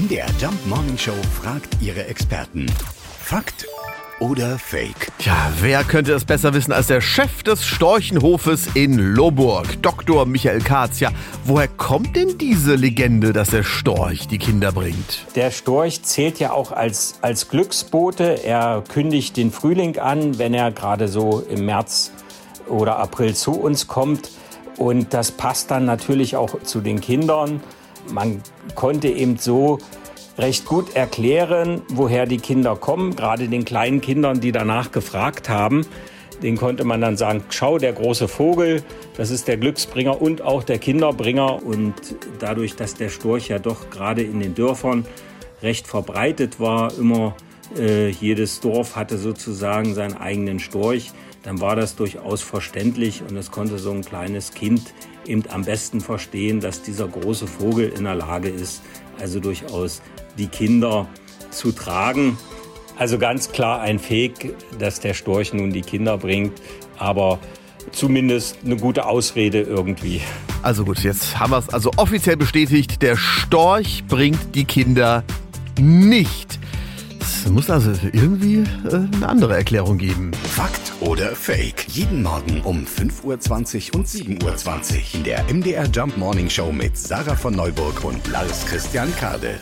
MDR Jump Morning Show fragt ihre Experten. Fakt oder Fake? Tja, wer könnte es besser wissen als der Chef des Storchenhofes in Loburg, Dr. Michael Katz? Ja, woher kommt denn diese Legende, dass der Storch die Kinder bringt? Der Storch zählt ja auch als, als Glücksbote. Er kündigt den Frühling an, wenn er gerade so im März oder April zu uns kommt. Und das passt dann natürlich auch zu den Kindern. Man konnte eben so recht gut erklären, woher die Kinder kommen, gerade den kleinen Kindern, die danach gefragt haben. Den konnte man dann sagen, schau, der große Vogel, das ist der Glücksbringer und auch der Kinderbringer. Und dadurch, dass der Storch ja doch gerade in den Dörfern recht verbreitet war, immer äh, jedes Dorf hatte sozusagen seinen eigenen Storch, dann war das durchaus verständlich und es konnte so ein kleines Kind eben am besten verstehen, dass dieser große Vogel in der Lage ist, also durchaus die Kinder zu tragen. Also ganz klar ein Fake, dass der Storch nun die Kinder bringt, aber zumindest eine gute Ausrede irgendwie. Also gut, jetzt haben wir es also offiziell bestätigt, der Storch bringt die Kinder nicht. Es muss also irgendwie äh, eine andere Erklärung geben. Fakt oder Fake? Jeden Morgen um 5.20 Uhr und 7.20 Uhr in der MDR Jump Morning Show mit Sarah von Neuburg und Lars Christian Kade.